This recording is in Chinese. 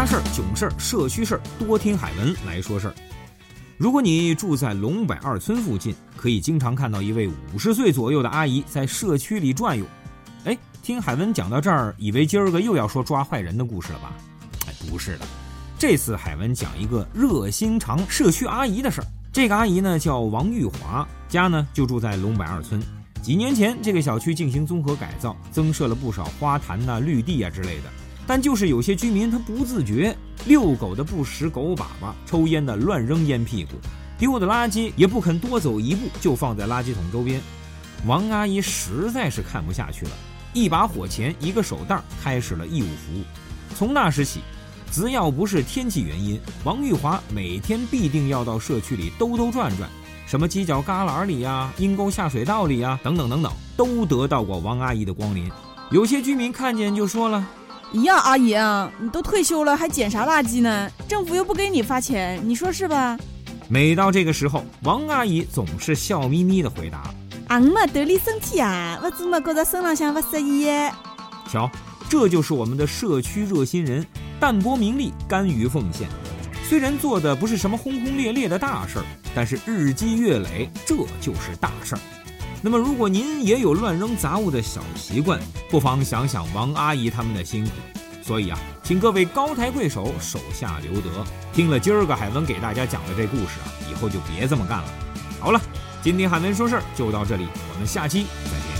家事儿、囧事儿、社区事儿，多听海文来说事儿。如果你住在龙柏二村附近，可以经常看到一位五十岁左右的阿姨在社区里转悠。哎，听海文讲到这儿，以为今儿个又要说抓坏人的故事了吧？哎，不是的，这次海文讲一个热心肠社区阿姨的事儿。这个阿姨呢叫王玉华，家呢就住在龙柏二村。几年前，这个小区进行综合改造，增设了不少花坛呐、绿地啊之类的。但就是有些居民他不自觉，遛狗的不拾狗粑粑，抽烟的乱扔烟屁股，丢的垃圾也不肯多走一步就放在垃圾桶周边。王阿姨实在是看不下去了，一把火钳，一个手袋，开始了义务服务。从那时起，只要不是天气原因，王玉华每天必定要到社区里兜兜转转，什么犄角旮旯里呀、阴沟下水道里呀，等等等等，都得到过王阿姨的光临。有些居民看见就说了。呀，阿姨啊，你都退休了还捡啥垃圾呢？政府又不给你发钱，你说是吧？每到这个时候，王阿姨总是笑眯眯的回答：“俺们锻炼身体啊，我怎么觉得身浪向不适宜？”瞧，这就是我们的社区热心人，淡泊名利，甘于奉献。虽然做的不是什么轰轰烈烈的大事儿，但是日积月累，这就是大事儿。那么，如果您也有乱扔杂物的小习惯，不妨想想王阿姨他们的辛苦。所以啊，请各位高抬贵手，手下留德。听了今儿个海文给大家讲的这故事啊，以后就别这么干了。好了，今天海文说事儿就到这里，我们下期再见。